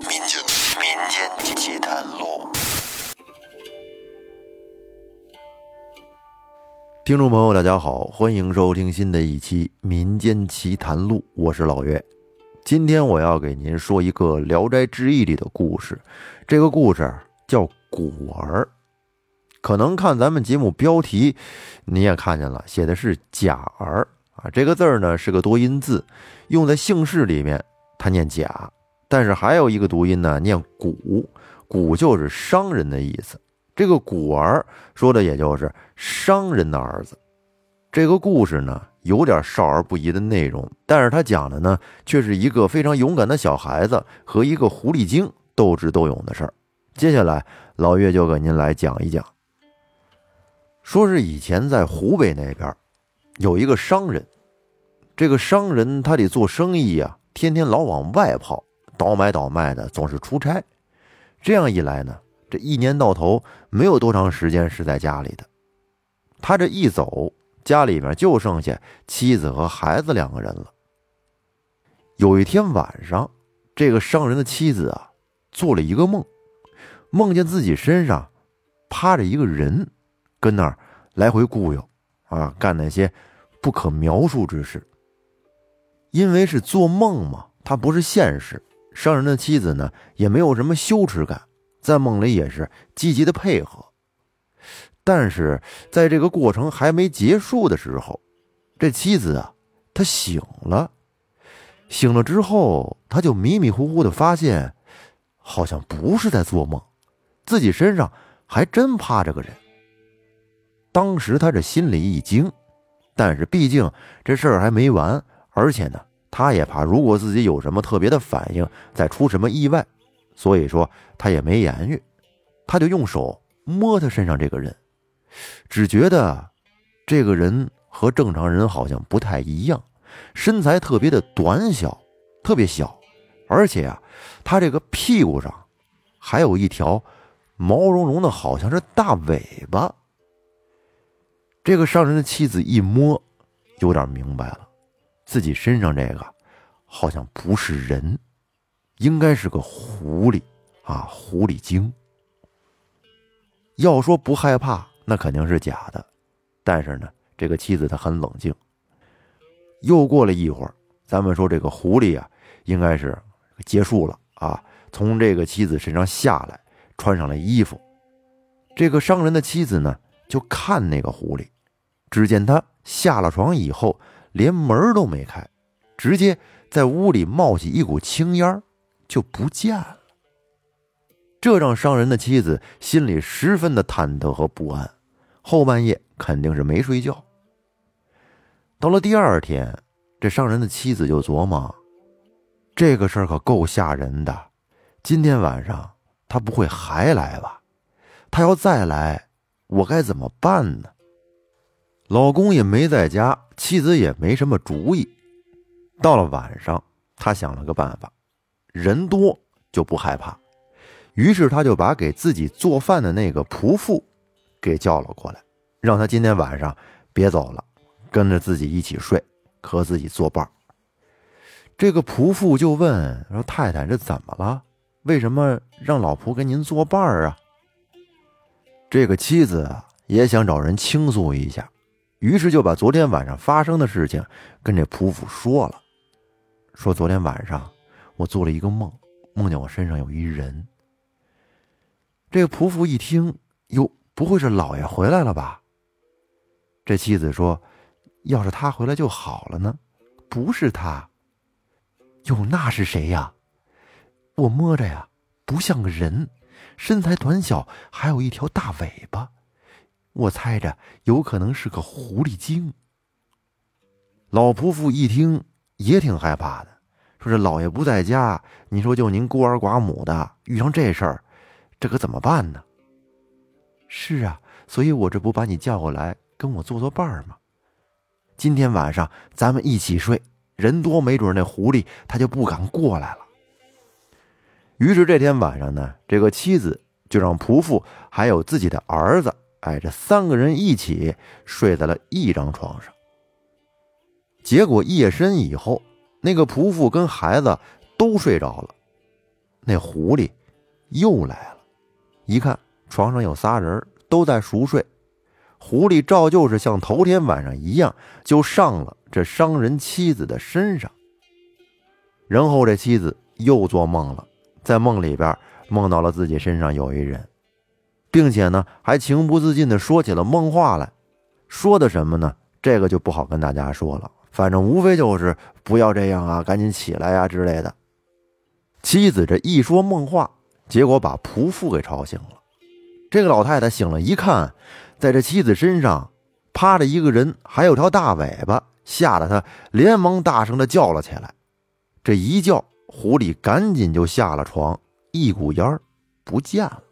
民间民间奇谈录，听众朋友，大家好，欢迎收听新的一期《民间奇谈录》，我是老岳。今天我要给您说一个《聊斋志异》里的故事，这个故事叫“古儿”。可能看咱们节目标题，你也看见了，写的是“贾儿”啊，这个字儿呢是个多音字，用在姓氏里面，它念“贾”，但是还有一个读音呢，念“古”，“古”就是商人的意思。这个“古儿”说的也就是商人的儿子。这个故事呢，有点少儿不宜的内容，但是他讲的呢，却是一个非常勇敢的小孩子和一个狐狸精斗智斗勇的事儿。接下来，老岳就给您来讲一讲。说是以前在湖北那边，有一个商人，这个商人他得做生意呀，天天老往外跑，倒买倒卖的，总是出差。这样一来呢，这一年到头没有多长时间是在家里的。他这一走，家里面就剩下妻子和孩子两个人了。有一天晚上，这个商人的妻子啊，做了一个梦，梦见自己身上趴着一个人。跟那儿来回雇悠，啊，干那些不可描述之事。因为是做梦嘛，他不是现实。商人的妻子呢，也没有什么羞耻感，在梦里也是积极的配合。但是在这个过程还没结束的时候，这妻子啊，她醒了。醒了之后，他就迷迷糊糊的发现，好像不是在做梦，自己身上还真趴着个人。当时他这心里一惊，但是毕竟这事儿还没完，而且呢，他也怕如果自己有什么特别的反应，再出什么意外，所以说他也没言语，他就用手摸他身上这个人，只觉得这个人和正常人好像不太一样，身材特别的短小，特别小，而且啊，他这个屁股上还有一条毛茸茸的，好像是大尾巴。这个商人的妻子一摸，有点明白了，自己身上这个好像不是人，应该是个狐狸啊，狐狸精。要说不害怕，那肯定是假的。但是呢，这个妻子她很冷静。又过了一会儿，咱们说这个狐狸啊，应该是结束了啊，从这个妻子身上下来，穿上了衣服。这个商人的妻子呢？就看那个狐狸，只见他下了床以后，连门都没开，直接在屋里冒起一股青烟就不见了。这让商人的妻子心里十分的忐忑和不安，后半夜肯定是没睡觉。到了第二天，这商人的妻子就琢磨：这个事儿可够吓人的，今天晚上他不会还来吧？他要再来。我该怎么办呢？老公也没在家，妻子也没什么主意。到了晚上，他想了个办法，人多就不害怕。于是他就把给自己做饭的那个仆妇给叫了过来，让他今天晚上别走了，跟着自己一起睡，和自己作伴。这个仆妇就问说：“太太，这怎么了？为什么让老婆跟您作伴啊？”这个妻子也想找人倾诉一下，于是就把昨天晚上发生的事情跟这仆妇说了。说昨天晚上我做了一个梦，梦见我身上有一人。这个仆妇一听，哟，不会是老爷回来了吧？这妻子说：“要是他回来就好了呢，不是他。哟，那是谁呀？我摸着呀，不像个人。”身材短小，还有一条大尾巴，我猜着有可能是个狐狸精。老仆妇一听也挺害怕的，说：“这老爷不在家，你说就您孤儿寡母的，遇上这事儿，这可怎么办呢？”是啊，所以我这不把你叫过来跟我做做伴儿吗？今天晚上咱们一起睡，人多没准那狐狸他就不敢过来了。于是这天晚上呢，这个妻子就让仆妇还有自己的儿子，哎，这三个人一起睡在了一张床上。结果夜深以后，那个仆妇跟孩子都睡着了，那狐狸又来了，一看床上有仨人都在熟睡，狐狸照旧是像头天晚上一样，就上了这商人妻子的身上。然后这妻子又做梦了，在梦里边梦到了自己身上有一人，并且呢还情不自禁地说起了梦话来，说的什么呢？这个就不好跟大家说了。反正无非就是不要这样啊，赶紧起来呀之类的。妻子这一说梦话，结果把仆妇给吵醒了。这个老太太醒了，一看，在这妻子身上趴着一个人，还有条大尾巴，吓得她连忙大声的叫了起来。这一叫，狐狸赶紧就下了床，一股烟儿不见了。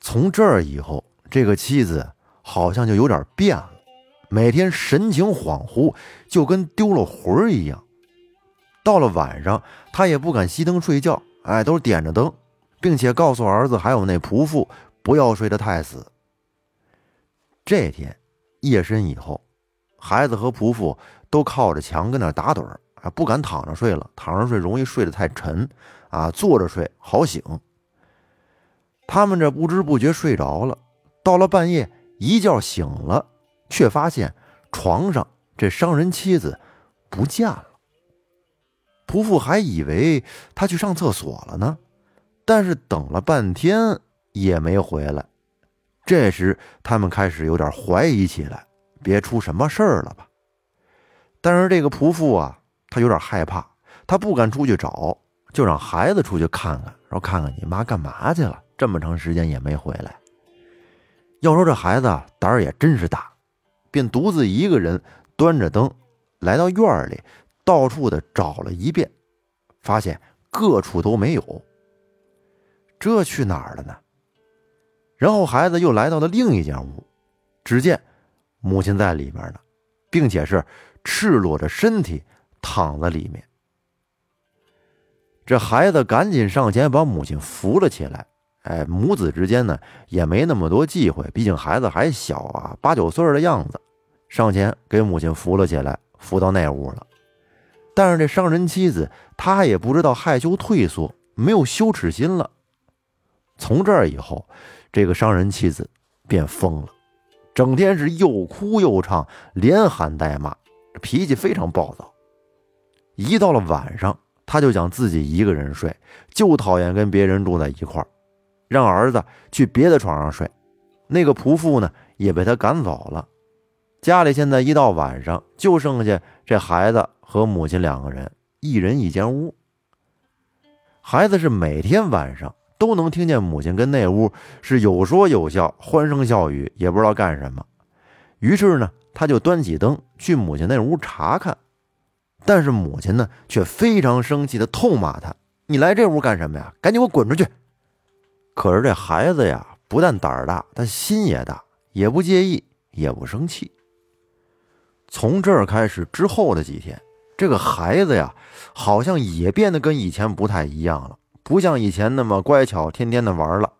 从这儿以后，这个妻子好像就有点变了。每天神情恍惚，就跟丢了魂儿一样。到了晚上，他也不敢熄灯睡觉，哎，都是点着灯，并且告诉儿子还有那仆妇不要睡得太死。这天夜深以后，孩子和仆妇都靠着墙跟那打盹儿，啊，不敢躺着睡了，躺着睡容易睡得太沉，啊，坐着睡好醒。他们这不知不觉睡着了，到了半夜一觉醒了。却发现床上这商人妻子不见了。仆妇还以为他去上厕所了呢，但是等了半天也没回来。这时他们开始有点怀疑起来，别出什么事儿了吧？但是这个仆妇啊，他有点害怕，他不敢出去找，就让孩子出去看看，说看看你妈干嘛去了，这么长时间也没回来。要说这孩子胆儿也真是大。便独自一个人端着灯，来到院里，到处的找了一遍，发现各处都没有。这去哪儿了呢？然后孩子又来到了另一间屋，只见母亲在里面呢，并且是赤裸着身体躺在里面。这孩子赶紧上前把母亲扶了起来。哎，母子之间呢也没那么多忌讳，毕竟孩子还小啊，八九岁的样子。上前给母亲扶了起来，扶到那屋了。但是这商人妻子，她也不知道害羞退缩，没有羞耻心了。从这儿以后，这个商人妻子变疯了，整天是又哭又唱，连喊带骂，脾气非常暴躁。一到了晚上，他就想自己一个人睡，就讨厌跟别人住在一块儿。让儿子去别的床上睡，那个仆妇呢也被他赶走了。家里现在一到晚上，就剩下这孩子和母亲两个人，一人一间屋。孩子是每天晚上都能听见母亲跟那屋是有说有笑，欢声笑语，也不知道干什么。于是呢，他就端起灯去母亲那屋查看，但是母亲呢却非常生气的痛骂他：“你来这屋干什么呀？赶紧给我滚出去！”可是这孩子呀，不但胆儿大，他心也大，也不介意，也不生气。从这儿开始之后的几天，这个孩子呀，好像也变得跟以前不太一样了，不像以前那么乖巧，天天的玩了。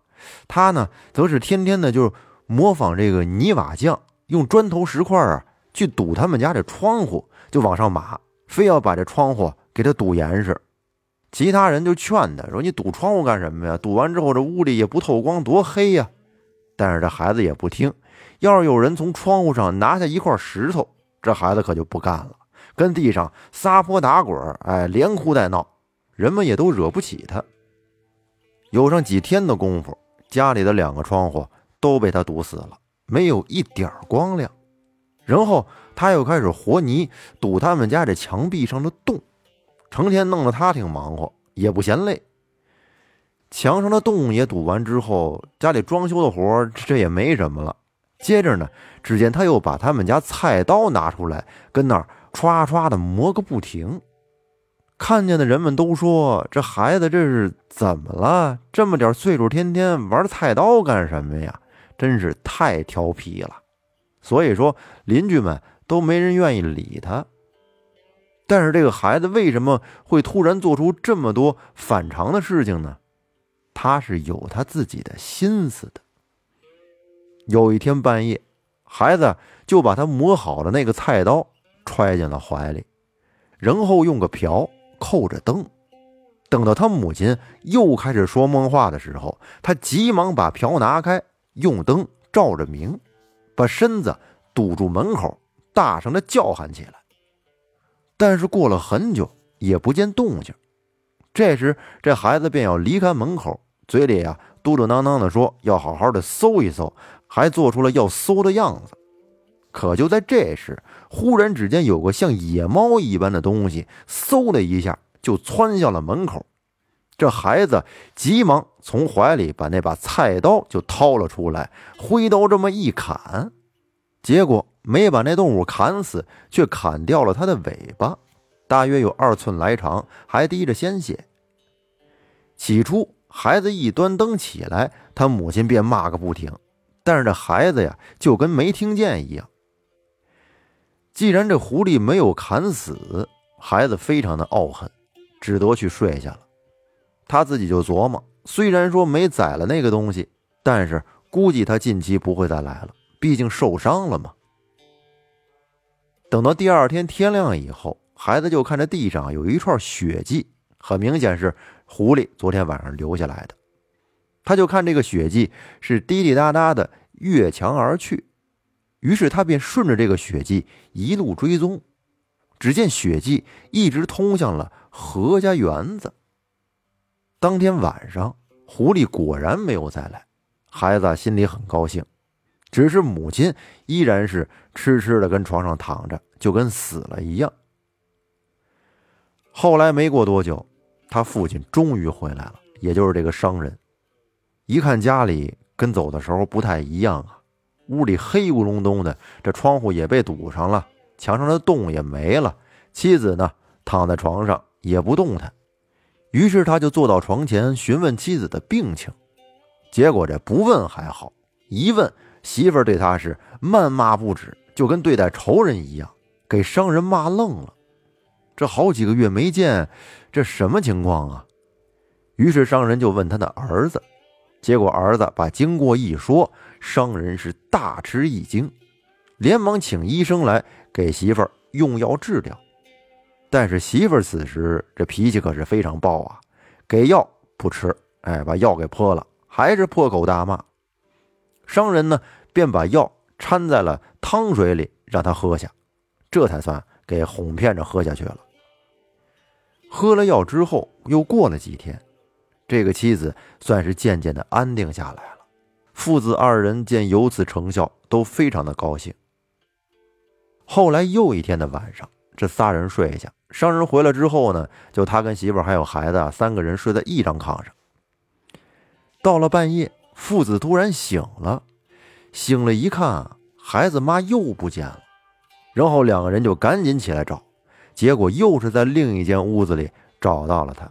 他呢，则是天天的就模仿这个泥瓦匠，用砖头石块啊去堵他们家这窗户，就往上码，非要把这窗户给他堵严实。其他人就劝他说：“你堵窗户干什么呀？堵完之后这屋里也不透光，多黑呀！”但是这孩子也不听。要是有人从窗户上拿下一块石头，这孩子可就不干了，跟地上撒泼打滚，哎，连哭带闹，人们也都惹不起他。有上几天的功夫，家里的两个窗户都被他堵死了，没有一点光亮。然后他又开始和泥堵他们家这墙壁上的洞。成天弄得他挺忙活，也不嫌累。墙上的洞也堵完之后，家里装修的活这也没什么了。接着呢，只见他又把他们家菜刀拿出来，跟那儿歘歘的磨个不停。看见的人们都说：“这孩子这是怎么了？这么点岁数，天天玩菜刀干什么呀？真是太调皮了。”所以说，邻居们都没人愿意理他。但是这个孩子为什么会突然做出这么多反常的事情呢？他是有他自己的心思的。有一天半夜，孩子就把他磨好的那个菜刀揣进了怀里，然后用个瓢扣着灯，等到他母亲又开始说梦话的时候，他急忙把瓢拿开，用灯照着明，把身子堵住门口，大声的叫喊起来。但是过了很久也不见动静。这时，这孩子便要离开门口，嘴里啊嘟嘟囔囔的说要好好的搜一搜，还做出了要搜的样子。可就在这时，忽然只见有个像野猫一般的东西，嗖的一下就窜向了门口。这孩子急忙从怀里把那把菜刀就掏了出来，挥刀这么一砍，结果没把那动物砍死，却砍掉了它的尾巴，大约有二寸来长，还滴着鲜血。起初，孩子一端灯起来，他母亲便骂个不停，但是这孩子呀，就跟没听见一样。既然这狐狸没有砍死孩子，非常的懊恨，只得去睡下了。他自己就琢磨：虽然说没宰了那个东西，但是估计他近期不会再来了，毕竟受伤了嘛。等到第二天天亮以后，孩子就看着地上有一串血迹，很明显是狐狸昨天晚上留下来的。他就看这个血迹是滴滴答答的越墙而去。于是他便顺着这个血迹一路追踪，只见血迹一直通向了何家园子。当天晚上，狐狸果然没有再来，孩子心里很高兴，只是母亲依然是痴痴的跟床上躺着，就跟死了一样。后来没过多久，他父亲终于回来了，也就是这个商人，一看家里跟走的时候不太一样啊。屋里黑咕隆咚的，这窗户也被堵上了，墙上的洞也没了。妻子呢，躺在床上也不动弹。于是他就坐到床前询问妻子的病情，结果这不问还好，一问媳妇儿对他是谩骂不止，就跟对待仇人一样，给商人骂愣了。这好几个月没见，这什么情况啊？于是商人就问他的儿子。结果儿子把经过一说，商人是大吃一惊，连忙请医生来给媳妇儿用药治疗。但是媳妇儿此时这脾气可是非常暴啊，给药不吃，哎，把药给泼了，还是破口大骂。商人呢便把药掺在了汤水里让他喝下，这才算给哄骗着喝下去了。喝了药之后，又过了几天。这个妻子算是渐渐的安定下来了，父子二人见有此成效，都非常的高兴。后来又一天的晚上，这仨人睡下，商人回来之后呢，就他跟媳妇还有孩子啊三个人睡在一张炕上。到了半夜，父子突然醒了，醒了一看，孩子妈又不见了，然后两个人就赶紧起来找，结果又是在另一间屋子里找到了他。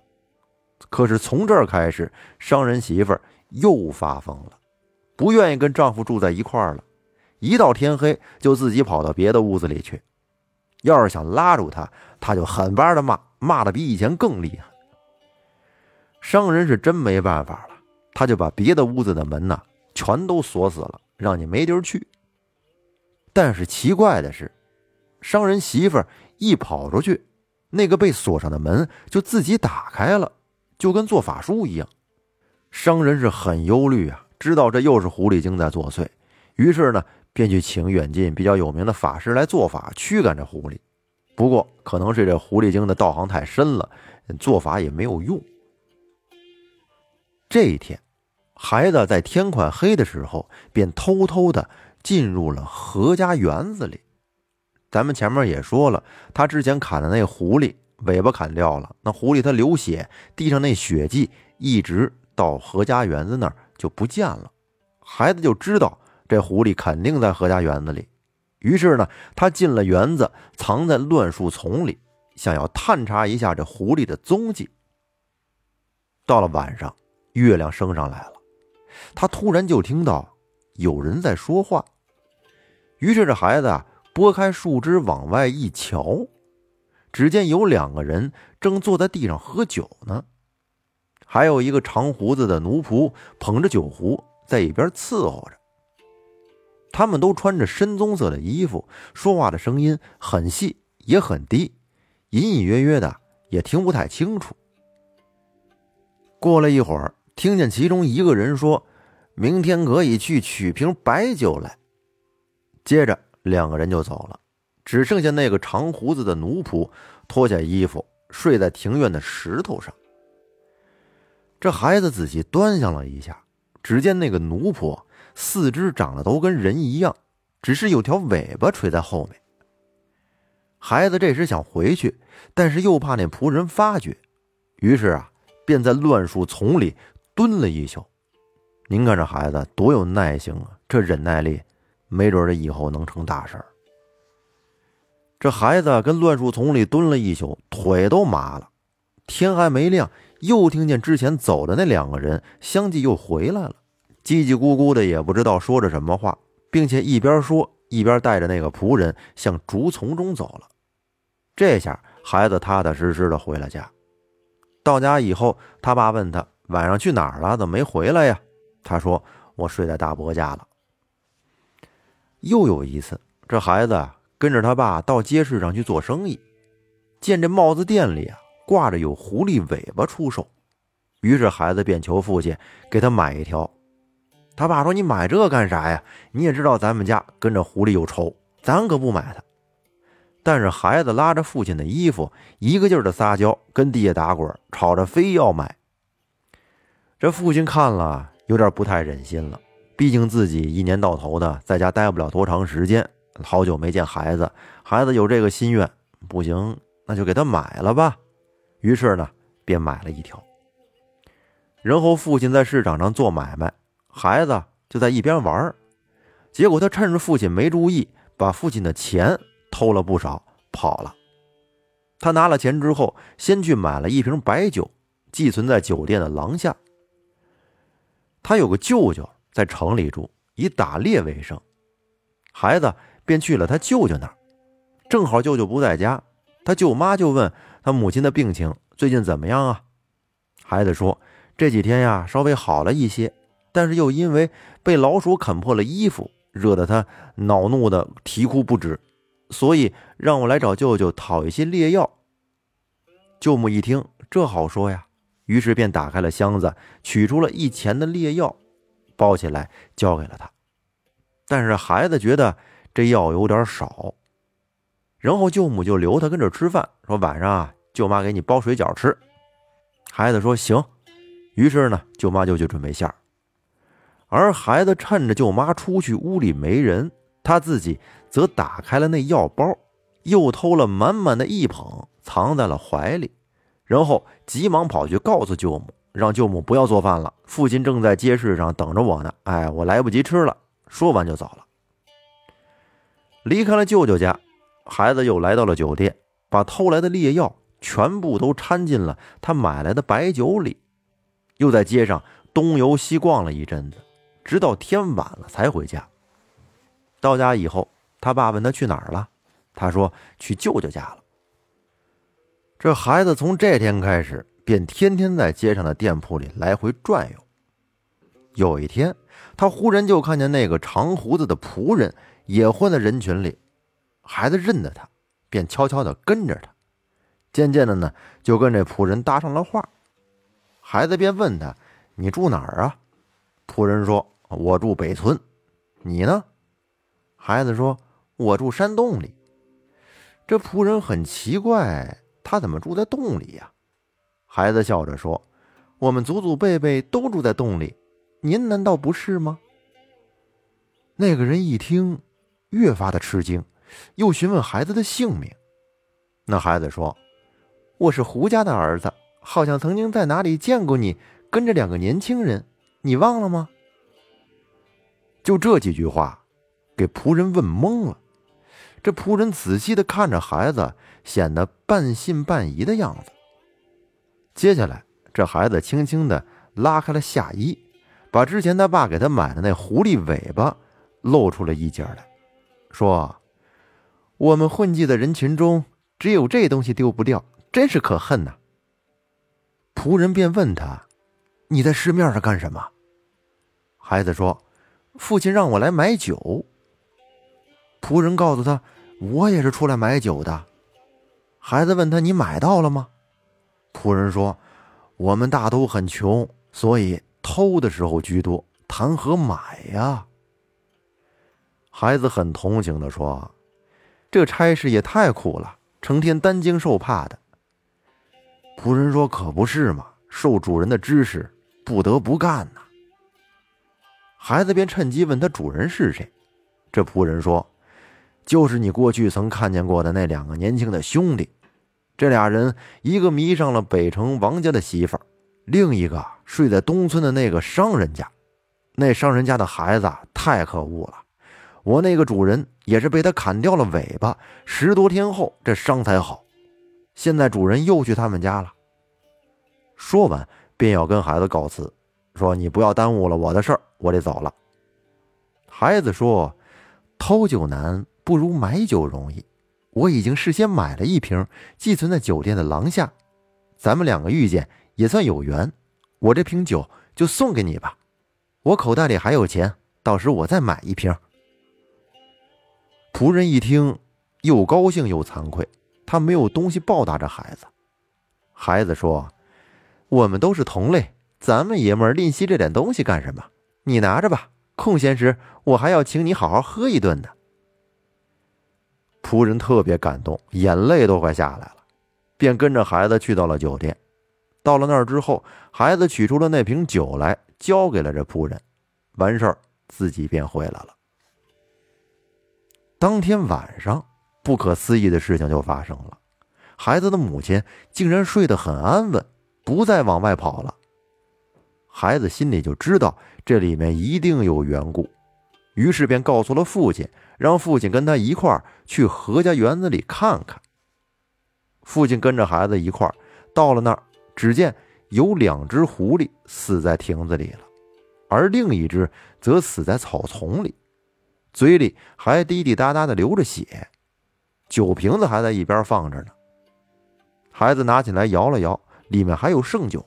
可是从这儿开始，商人媳妇儿又发疯了，不愿意跟丈夫住在一块儿了。一到天黑，就自己跑到别的屋子里去。要是想拉住他，他就狠巴的骂，骂的比以前更厉害。商人是真没办法了，他就把别的屋子的门呐全都锁死了，让你没地儿去。但是奇怪的是，商人媳妇一跑出去，那个被锁上的门就自己打开了。就跟做法术一样，商人是很忧虑啊，知道这又是狐狸精在作祟，于是呢，便去请远近比较有名的法师来做法驱赶这狐狸。不过，可能是这狐狸精的道行太深了，做法也没有用。这一天，孩子在天快黑的时候，便偷偷的进入了何家园子里。咱们前面也说了，他之前砍的那狐狸。尾巴砍掉了，那狐狸它流血，地上那血迹一直到何家园子那儿就不见了。孩子就知道这狐狸肯定在何家园子里，于是呢，他进了园子，藏在乱树丛里，想要探查一下这狐狸的踪迹。到了晚上，月亮升上来了，他突然就听到有人在说话，于是这孩子啊，拨开树枝往外一瞧。只见有两个人正坐在地上喝酒呢，还有一个长胡子的奴仆捧着酒壶在一边伺候着。他们都穿着深棕色的衣服，说话的声音很细也很低，隐隐约约的也听不太清楚。过了一会儿，听见其中一个人说：“明天可以去取瓶白酒来。”接着两个人就走了，只剩下那个长胡子的奴仆脱下衣服睡在庭院的石头上。这孩子仔细端详了一下，只见那个奴仆四肢长得都跟人一样，只是有条尾巴垂在后面。孩子这时想回去，但是又怕那仆人发觉，于是啊，便在乱树丛里蹲了一宿。您看这孩子多有耐性啊，这忍耐力，没准这以后能成大事儿。这孩子跟乱树丛里蹲了一宿，腿都麻了。天还没亮。又听见之前走的那两个人相继又回来了，叽叽咕咕的，也不知道说着什么话，并且一边说一边带着那个仆人向竹丛中走了。这下孩子踏踏实实的回了家。到家以后，他爸问他晚上去哪儿了，怎么没回来呀？他说：“我睡在大伯家了。”又有一次，这孩子跟着他爸到街市上去做生意，见这帽子店里啊。挂着有狐狸尾巴出售，于是孩子便求父亲给他买一条。他爸说：“你买这干啥呀？你也知道咱们家跟着狐狸有仇，咱可不买它。”但是孩子拉着父亲的衣服，一个劲儿的撒娇，跟地下打滚，吵着非要买。这父亲看了有点不太忍心了，毕竟自己一年到头的在家待不了多长时间，好久没见孩子，孩子有这个心愿，不行，那就给他买了吧。于是呢，便买了一条。然后父亲在市场上做买卖，孩子就在一边玩结果他趁着父亲没注意，把父亲的钱偷了不少，跑了。他拿了钱之后，先去买了一瓶白酒，寄存在酒店的廊下。他有个舅舅在城里住，以打猎为生，孩子便去了他舅舅那儿。正好舅舅不在家，他舅妈就问。他母亲的病情最近怎么样啊？孩子说：“这几天呀，稍微好了一些，但是又因为被老鼠啃破了衣服，惹得他恼怒的啼哭不止，所以让我来找舅舅讨一些猎药。”舅母一听，这好说呀，于是便打开了箱子，取出了一钱的劣药，包起来交给了他。但是孩子觉得这药有点少，然后舅母就留他跟这吃饭，说晚上啊。舅妈给你包水饺吃，孩子说行。于是呢，舅妈就去准备馅儿，而孩子趁着舅妈出去，屋里没人，他自己则打开了那药包，又偷了满满的一捧，藏在了怀里，然后急忙跑去告诉舅母，让舅母不要做饭了，父亲正在街市上等着我呢。哎，我来不及吃了。说完就走了。离开了舅舅家，孩子又来到了酒店，把偷来的劣药。全部都掺进了他买来的白酒里，又在街上东游西逛了一阵子，直到天晚了才回家。到家以后，他爸问他去哪儿了，他说去舅舅家了。这孩子从这天开始便天天在街上的店铺里来回转悠。有一天，他忽然就看见那个长胡子的仆人也混在人群里，孩子认得他，便悄悄地跟着他。渐渐的呢，就跟这仆人搭上了话。孩子便问他：“你住哪儿啊？”仆人说：“我住北村。”你呢？孩子说：“我住山洞里。”这仆人很奇怪，他怎么住在洞里呀？孩子笑着说：“我们祖祖辈辈都住在洞里，您难道不是吗？”那个人一听，越发的吃惊，又询问孩子的姓名。那孩子说。我是胡家的儿子，好像曾经在哪里见过你，跟着两个年轻人，你忘了吗？就这几句话，给仆人问懵了。这仆人仔细的看着孩子，显得半信半疑的样子。接下来，这孩子轻轻的拉开了下衣，把之前他爸给他买的那狐狸尾巴露出了一截来，说：“我们混迹的人群中，只有这东西丢不掉。”真是可恨呐！仆人便问他：“你在市面上干什么？”孩子说：“父亲让我来买酒。”仆人告诉他：“我也是出来买酒的。”孩子问他：“你买到了吗？”仆人说：“我们大都很穷，所以偷的时候居多，谈何买呀？”孩子很同情的说：“这差事也太苦了，成天担惊受怕的。”仆人说：“可不是嘛，受主人的指使，不得不干呐。”孩子便趁机问他主人是谁。这仆人说：“就是你过去曾看见过的那两个年轻的兄弟。这俩人，一个迷上了北城王家的媳妇儿，另一个睡在东村的那个商人家。那商人家的孩子太可恶了，我那个主人也是被他砍掉了尾巴。十多天后，这伤才好。现在主人又去他们家了。”说完，便要跟孩子告辞，说：“你不要耽误了我的事儿，我得走了。”孩子说。偷酒难，不如买酒容易。我已经事先买了一瓶，寄存在酒店的廊下。咱们两个遇见也算有缘，我这瓶酒就送给你吧。我口袋里还有钱，到时我再买一瓶。仆人一听，又高兴又惭愧，他没有东西报答这孩子。孩子说：“我们都是同类，咱们爷们儿吝惜这点东西干什么？你拿着吧。”空闲时，我还要请你好好喝一顿呢。仆人特别感动，眼泪都快下来了，便跟着孩子去到了酒店。到了那儿之后，孩子取出了那瓶酒来，交给了这仆人。完事儿，自己便回来了。当天晚上，不可思议的事情就发生了：孩子的母亲竟然睡得很安稳，不再往外跑了。孩子心里就知道这里面一定有缘故，于是便告诉了父亲，让父亲跟他一块儿去何家园子里看看。父亲跟着孩子一块儿到了那儿，只见有两只狐狸死在亭子里了，而另一只则死在草丛里，嘴里还滴滴答答的流着血，酒瓶子还在一边放着呢。孩子拿起来摇了摇，里面还有剩酒。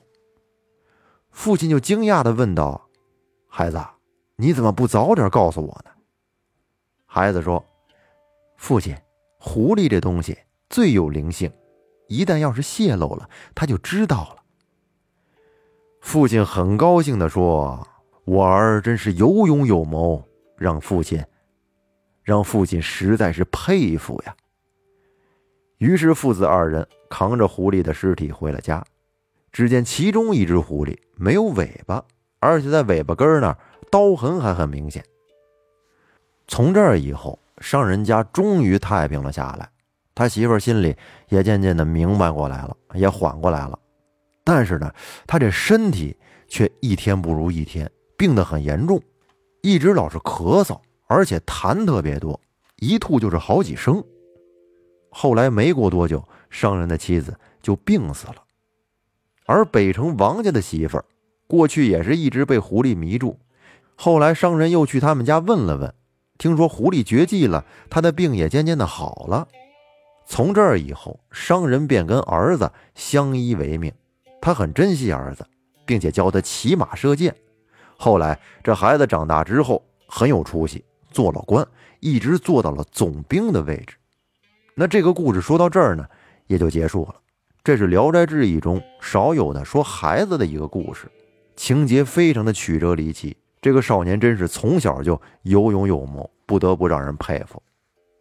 父亲就惊讶的问道：“孩子，你怎么不早点告诉我呢？”孩子说：“父亲，狐狸这东西最有灵性，一旦要是泄露了，他就知道了。”父亲很高兴的说：“我儿真是有勇有谋，让父亲，让父亲实在是佩服呀。”于是父子二人扛着狐狸的尸体回了家。只见其中一只狐狸没有尾巴，而且在尾巴根那儿刀痕还很明显。从这儿以后，商人家终于太平了下来，他媳妇儿心里也渐渐的明白过来了，也缓过来了。但是呢，他这身体却一天不如一天，病得很严重，一直老是咳嗽，而且痰特别多，一吐就是好几声。后来没过多久，商人的妻子就病死了。而北城王家的媳妇儿，过去也是一直被狐狸迷住。后来商人又去他们家问了问，听说狐狸绝迹了，他的病也渐渐的好了。从这儿以后，商人便跟儿子相依为命。他很珍惜儿子，并且教他骑马射箭。后来这孩子长大之后很有出息，做了官，一直做到了总兵的位置。那这个故事说到这儿呢，也就结束了。这是《聊斋志异》中少有的说孩子的一个故事，情节非常的曲折离奇。这个少年真是从小就有勇有谋，不得不让人佩服。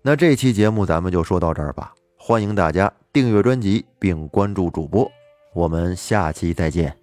那这期节目咱们就说到这儿吧，欢迎大家订阅专辑并关注主播，我们下期再见。